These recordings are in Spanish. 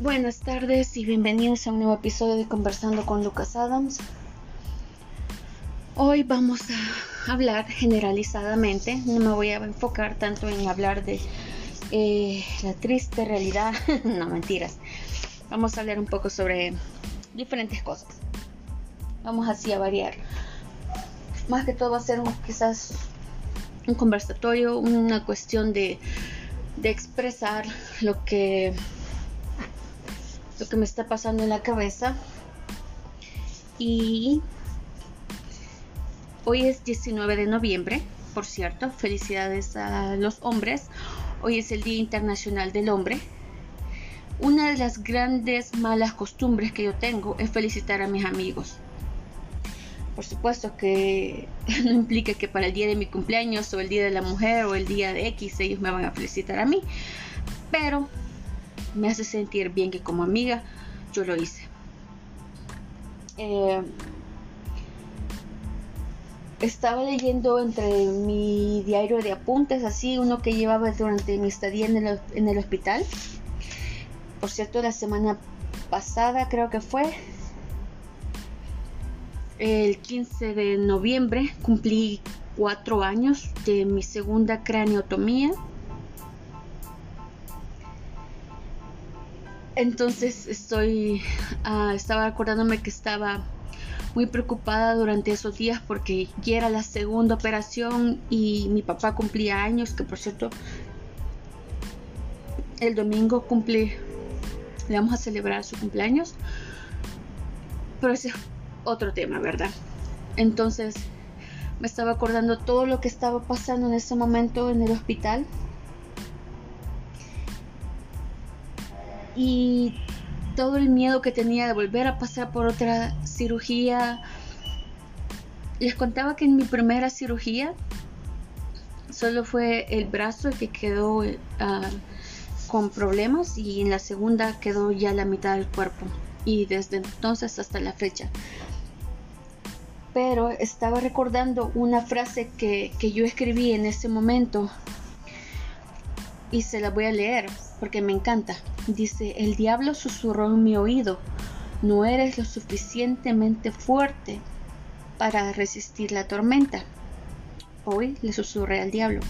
Buenas tardes y bienvenidos a un nuevo episodio de Conversando con Lucas Adams. Hoy vamos a hablar generalizadamente, no me voy a enfocar tanto en hablar de eh, la triste realidad, no mentiras. Vamos a hablar un poco sobre diferentes cosas. Vamos así a variar. Más que todo va a ser quizás un conversatorio, una cuestión de, de expresar lo que lo que me está pasando en la cabeza. Y hoy es 19 de noviembre, por cierto, felicidades a los hombres. Hoy es el Día Internacional del Hombre. Una de las grandes malas costumbres que yo tengo es felicitar a mis amigos. Por supuesto que no implica que para el día de mi cumpleaños o el día de la mujer o el día de X ellos me van a felicitar a mí. Pero me hace sentir bien que como amiga yo lo hice. Eh, estaba leyendo entre mi diario de apuntes, así uno que llevaba durante mi estadía en el, en el hospital. Por cierto, la semana pasada creo que fue, el 15 de noviembre, cumplí cuatro años de mi segunda craneotomía. Entonces estoy, uh, estaba acordándome que estaba muy preocupada durante esos días porque ya era la segunda operación y mi papá cumplía años, que por cierto el domingo cumple, le vamos a celebrar su cumpleaños. Pero ese es otro tema, ¿verdad? Entonces me estaba acordando todo lo que estaba pasando en ese momento en el hospital y todo el miedo que tenía de volver a pasar por otra cirugía. Les contaba que en mi primera cirugía solo fue el brazo el que quedó uh, con problemas y en la segunda quedó ya la mitad del cuerpo y desde entonces hasta la fecha. Pero estaba recordando una frase que, que yo escribí en ese momento y se la voy a leer porque me encanta. Dice, el diablo susurró en mi oído, no eres lo suficientemente fuerte para resistir la tormenta. Hoy le susurré al diablo,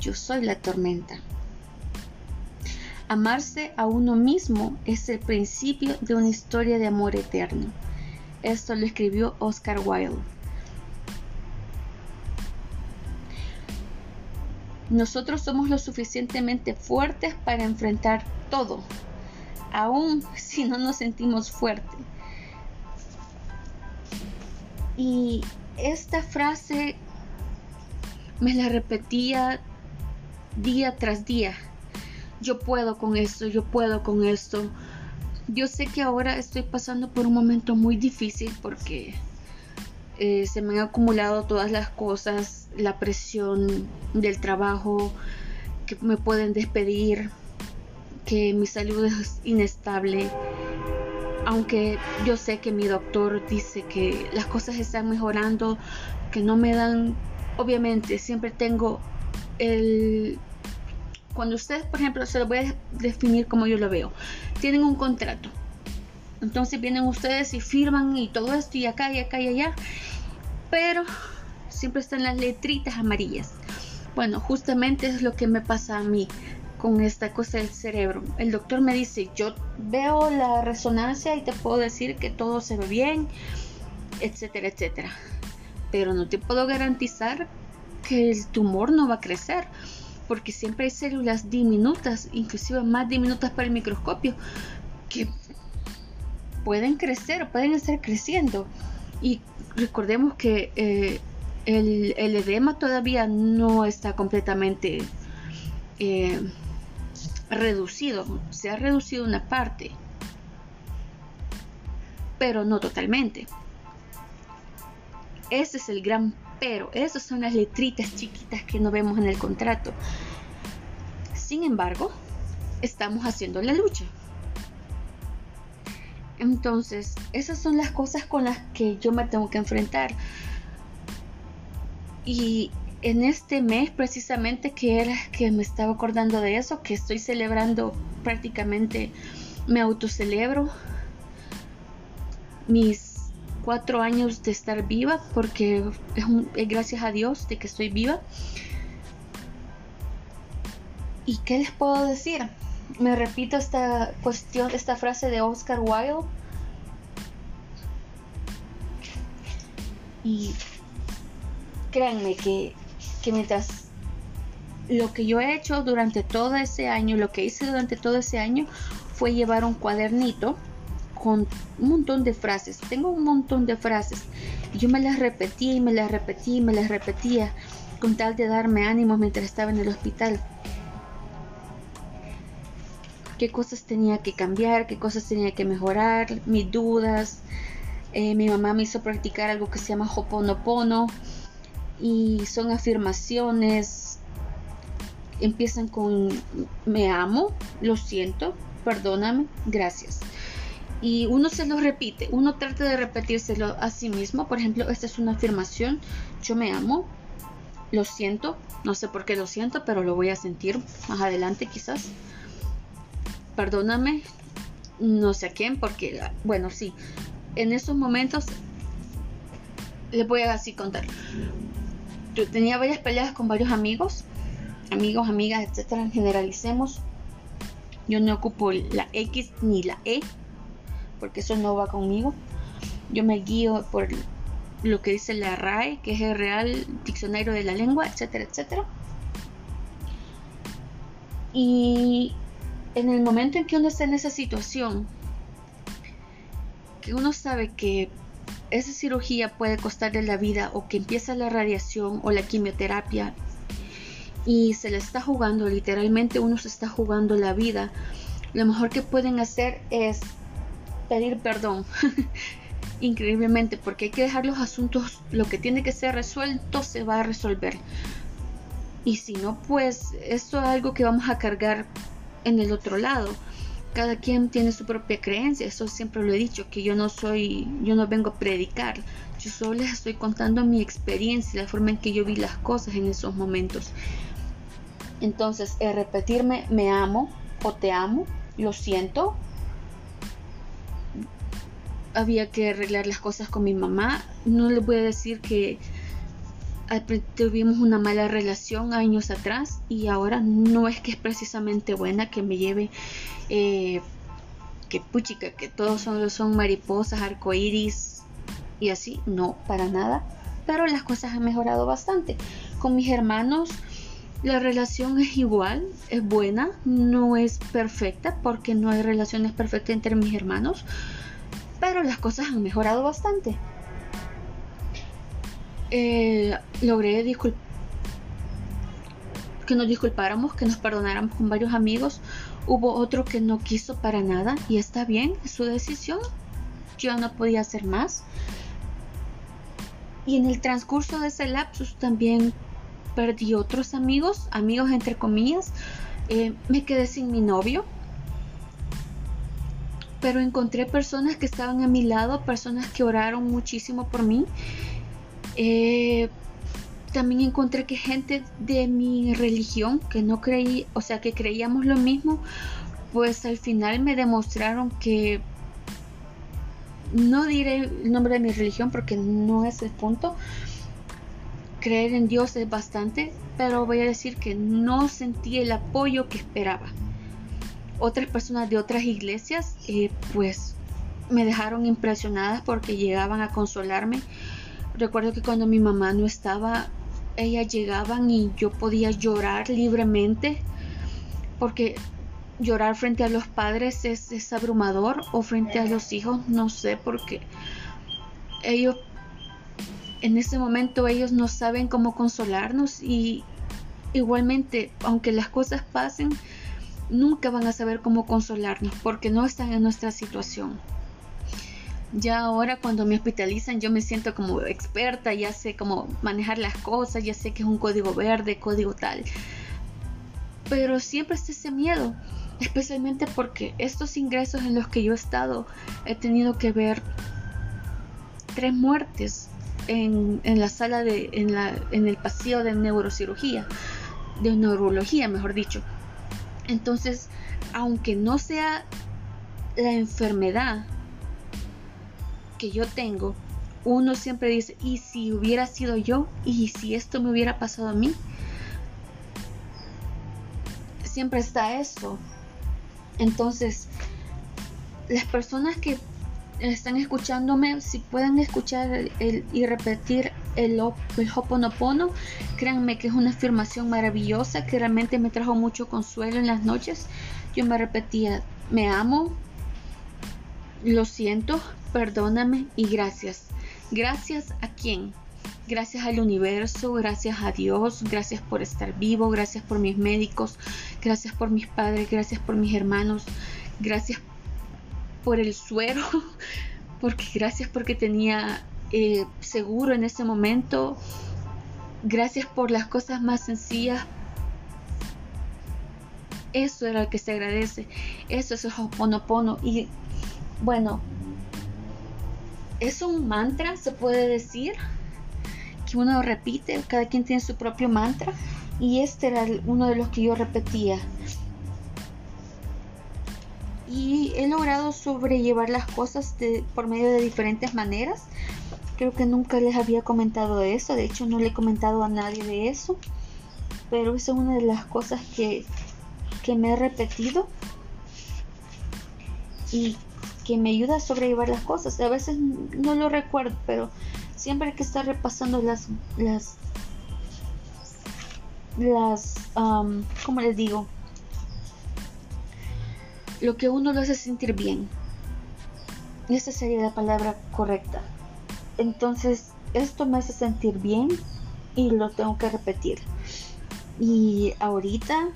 yo soy la tormenta. Amarse a uno mismo es el principio de una historia de amor eterno. Esto lo escribió Oscar Wilde. Nosotros somos lo suficientemente fuertes para enfrentar todo, aun si no nos sentimos fuertes. Y esta frase me la repetía día tras día. Yo puedo con esto, yo puedo con esto. Yo sé que ahora estoy pasando por un momento muy difícil porque eh, se me han acumulado todas las cosas, la presión del trabajo, que me pueden despedir, que mi salud es inestable. Aunque yo sé que mi doctor dice que las cosas están mejorando, que no me dan, obviamente siempre tengo el... Cuando ustedes, por ejemplo, se lo voy a definir como yo lo veo, tienen un contrato entonces vienen ustedes y firman y todo esto y acá y acá y allá. Pero siempre están las letritas amarillas. Bueno, justamente es lo que me pasa a mí con esta cosa del cerebro. El doctor me dice, yo veo la resonancia y te puedo decir que todo se ve bien, etcétera, etcétera. Pero no te puedo garantizar que el tumor no va a crecer, porque siempre hay células diminutas, inclusive más diminutas para el microscopio, que pueden crecer, pueden estar creciendo. Y recordemos que eh, el, edema todavía no está completamente eh, reducido. Se ha reducido una parte, pero no totalmente. Ese es el gran pero. Esas son las letritas chiquitas que no vemos en el contrato. Sin embargo, estamos haciendo la lucha. Entonces, esas son las cosas con las que yo me tengo que enfrentar. Y en este mes precisamente que era que me estaba acordando de eso, que estoy celebrando prácticamente me autocelebro mis cuatro años de estar viva porque es, gracias a Dios de que estoy viva. ¿Y qué les puedo decir? Me repito esta cuestión, esta frase de Oscar Wilde. Y créanme que, que mientras lo que yo he hecho durante todo ese año, lo que hice durante todo ese año fue llevar un cuadernito con un montón de frases. Tengo un montón de frases. Y yo me las repetía y me las repetía y me las repetía con tal de darme ánimo mientras estaba en el hospital. Qué cosas tenía que cambiar, qué cosas tenía que mejorar, mis dudas. Eh, mi mamá me hizo practicar algo que se llama Hoponopono y son afirmaciones. Empiezan con me amo, lo siento, perdóname, gracias y uno se lo repite, uno trata de repetírselo a sí mismo. Por ejemplo, esta es una afirmación, yo me amo, lo siento, no sé por qué lo siento, pero lo voy a sentir más adelante quizás. Perdóname, no sé a quién, porque, bueno, sí, en esos momentos les voy a así contar. Yo tenía varias peleas con varios amigos, amigos, amigas, etcétera, generalicemos. Yo no ocupo la X ni la E porque eso no va conmigo. Yo me guío por lo que dice la RAE, que es el Real Diccionario de la Lengua, etcétera, etcétera. Y en el momento en que uno está en esa situación, que uno sabe que esa cirugía puede costarle la vida o que empieza la radiación o la quimioterapia y se le está jugando, literalmente uno se está jugando la vida, lo mejor que pueden hacer es pedir perdón. Increíblemente, porque hay que dejar los asuntos, lo que tiene que ser resuelto se va a resolver. Y si no, pues esto es algo que vamos a cargar en el otro lado. Cada quien tiene su propia creencia, eso siempre lo he dicho, que yo no soy, yo no vengo a predicar, yo solo les estoy contando mi experiencia, la forma en que yo vi las cosas en esos momentos. Entonces, el repetirme me amo o te amo, lo siento, había que arreglar las cosas con mi mamá. No les voy a decir que tuvimos una mala relación años atrás y ahora no es que es precisamente buena que me lleve eh, que puchica que todos son, son mariposas arcoíris y así. No para nada. Pero las cosas han mejorado bastante. Con mis hermanos la relación es igual es buena no es perfecta porque no hay relaciones perfectas entre mis hermanos pero las cosas han mejorado bastante. Eh, logré que nos disculpáramos, que nos perdonáramos con varios amigos. Hubo otro que no quiso para nada y está bien, es su decisión. Yo no podía hacer más. Y en el transcurso de ese lapsus también perdí otros amigos, amigos entre comillas. Eh, me quedé sin mi novio, pero encontré personas que estaban a mi lado, personas que oraron muchísimo por mí. Eh, también encontré que gente de mi religión, que no creí, o sea, que creíamos lo mismo, pues al final me demostraron que no diré el nombre de mi religión porque no es el punto. Creer en Dios es bastante, pero voy a decir que no sentí el apoyo que esperaba otras personas de otras iglesias eh, pues me dejaron impresionadas porque llegaban a consolarme. Recuerdo que cuando mi mamá no estaba, ellas llegaban y yo podía llorar libremente porque llorar frente a los padres es, abrumador o frente a los hijos, no sé, porque ellos en ese momento ellos no saben cómo consolarnos y igualmente, aunque las cosas pasen, nunca van a saber cómo consolarnos porque no están en nuestra situación. Ya ahora cuando me hospitalizan yo me siento como experta, ya sé cómo manejar las cosas, ya sé que es un código verde, código tal. Pero siempre está ese miedo, especialmente porque estos ingresos en los que yo he estado he tenido que ver tres muertes en, la sala de, en, la, en el pasillo de neurocirugía, de neurología mejor dicho. Entonces, aunque no sea la enfermedad yo tengo, uno siempre dice, ¿y si hubiera sido yo? ¿Y si esto me hubiera pasado a mí? Siempre está eso. Entonces, las personas que están escuchándome, si pueden escuchar y repetir el, el Hoponopono, créanme que es una afirmación maravillosa que realmente me trajo mucho consuelo en las noches. Yo me repetía, me amo, lo siento, perdóname y gracias. Gracias a quién? Gracias al universo, gracias a Dios, gracias por estar vivo, gracias por mis médicos, gracias por mis padres, gracias por mis hermanos, gracias por el suero, porque gracias porque tenía eh, seguro en ese momento, gracias por las cosas más sencillas. Eso era lo que se agradece, eso es el. Y bueno, es un mantra, se puede decir, que uno repite, cada quien tiene su propio mantra, y este era uno de los que yo repetía y he logrado sobrellevar las cosas por medio de diferentes maneras. Creo que nunca les había comentado eso, de hecho no le he comentado a nadie de eso, pero esa es una de las cosas que, que me he repetido y que me ayuda a sobrellevar las cosas. A veces no lo recuerdo, pero siempre hay que estar repasando las, las, las, um, ¿cómo les digo? lo que uno lo hace sentir bien. Esa sería la palabra correcta. Entonces, esto me hace sentir bien y lo tengo que repetir. Y ahorita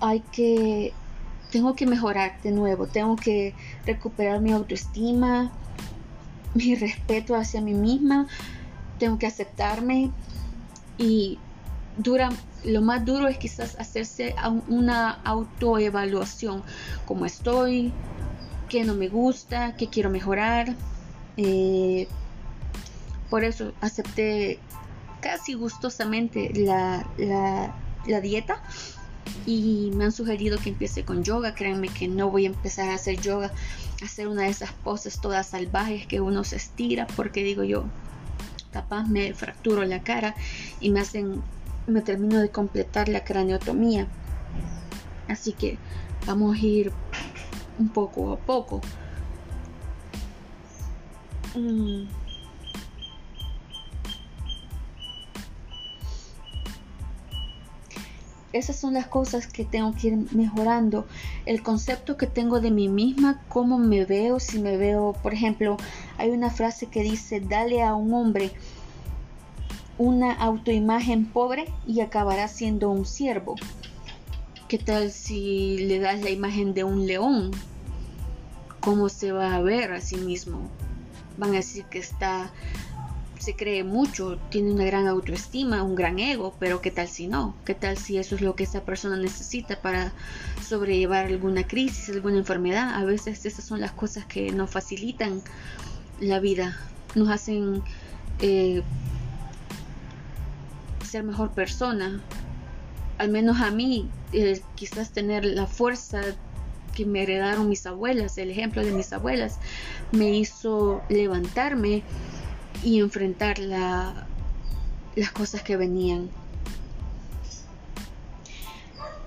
hay que, tengo que mejorar de nuevo, tengo que recuperar mi autoestima, mi respeto hacia mí misma, tengo que aceptarme y dura lo más duro es quizás hacerse una autoevaluación, cómo estoy, qué no me gusta, qué quiero mejorar. Eh, por eso acepté casi gustosamente la, la, dieta y me han sugerido que empiece con yoga. Créanme que no voy a empezar a hacer yoga, a hacer una de esas poses todas salvajes que uno se estira porque digo yo, capaz me fracturo la cara y me hacen me termino de completar la craneotomía. Así que vamos a ir un poco a poco. Mm. Esas son las cosas que tengo que ir mejorando. El concepto que tengo de mí misma, cómo me veo, si me veo, por ejemplo, hay una frase que dice, dale a un hombre una autoimagen pobre y acabará siendo un siervo. ¿Qué tal si le das la imagen de un león? ¿Cómo se va a ver a sí mismo? Van a decir que está, se cree mucho, tiene una gran autoestima, un gran ego, pero ¿qué tal si no? ¿Qué tal si eso es lo que esa persona necesita para sobrellevar alguna crisis, alguna enfermedad? A veces esas son las cosas que nos facilitan la vida, nos hacen eh, ser mejor persona. Al menos a mí, eh, quizás tener la fuerza que me heredaron mis abuelas, el ejemplo de mis abuelas, me hizo levantarme y enfrentar la, las cosas que venían.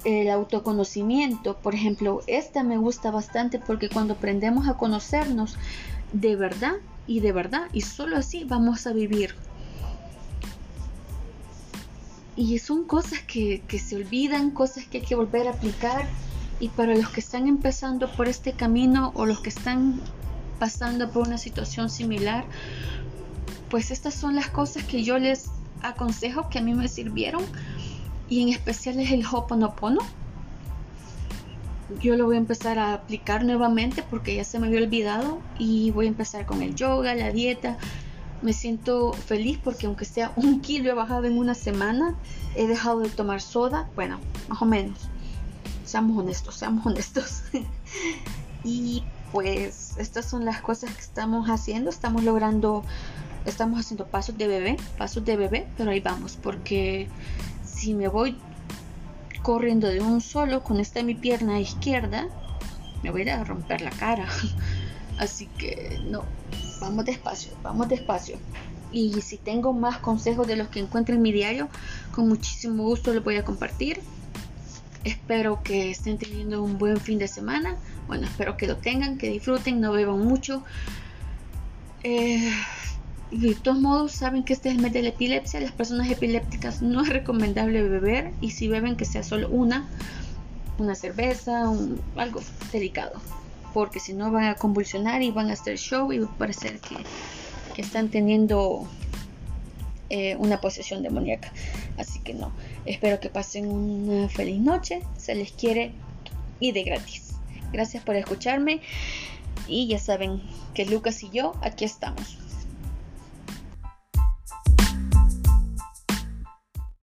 El autoconocimiento, por ejemplo, esta me gusta bastante porque cuando aprendemos a conocernos de verdad y de verdad, y solo así vamos a vivir y son cosas que, se olvidan, cosas que hay que volver a aplicar. Y para los que están empezando por este camino o los que están pasando por una situación similar, pues estas son las cosas que yo les aconsejo que a mí me sirvieron. Y en especial es el Hoponopono. Yo lo voy a empezar a aplicar nuevamente porque ya se me había olvidado. Y voy a empezar con el yoga, la dieta, me siento feliz porque aunque sea un kilo he bajado en una semana, he dejado de tomar soda, bueno, más o menos. Seamos honestos, seamos honestos. y pues estas son las cosas que estamos haciendo, estamos logrando, estamos haciendo pasos de bebé, pasos de bebé, pero ahí vamos, porque si me voy corriendo de un solo con esta mi pierna izquierda, me voy a romper la cara. Así que no, vamos despacio, vamos despacio. Y si tengo más consejos de los que encuentro en mi diario, con muchísimo gusto los voy a compartir. Espero que estén teniendo un buen fin de semana. Bueno, espero que lo tengan, que disfruten, no beban mucho. Eh, de todos modos, saben que este es el mes de la epilepsia. Las personas epilépticas no es recomendable beber y si beben que sea solo una, una cerveza, algo delicado. Porque si no van a convulsionar y van a hacer show y va parecer que, que están teniendo eh, una posesión demoníaca. Así que no, espero que pasen una feliz noche, se les quiere y de gratis. Gracias por escucharme y ya saben que Lucas y yo aquí estamos.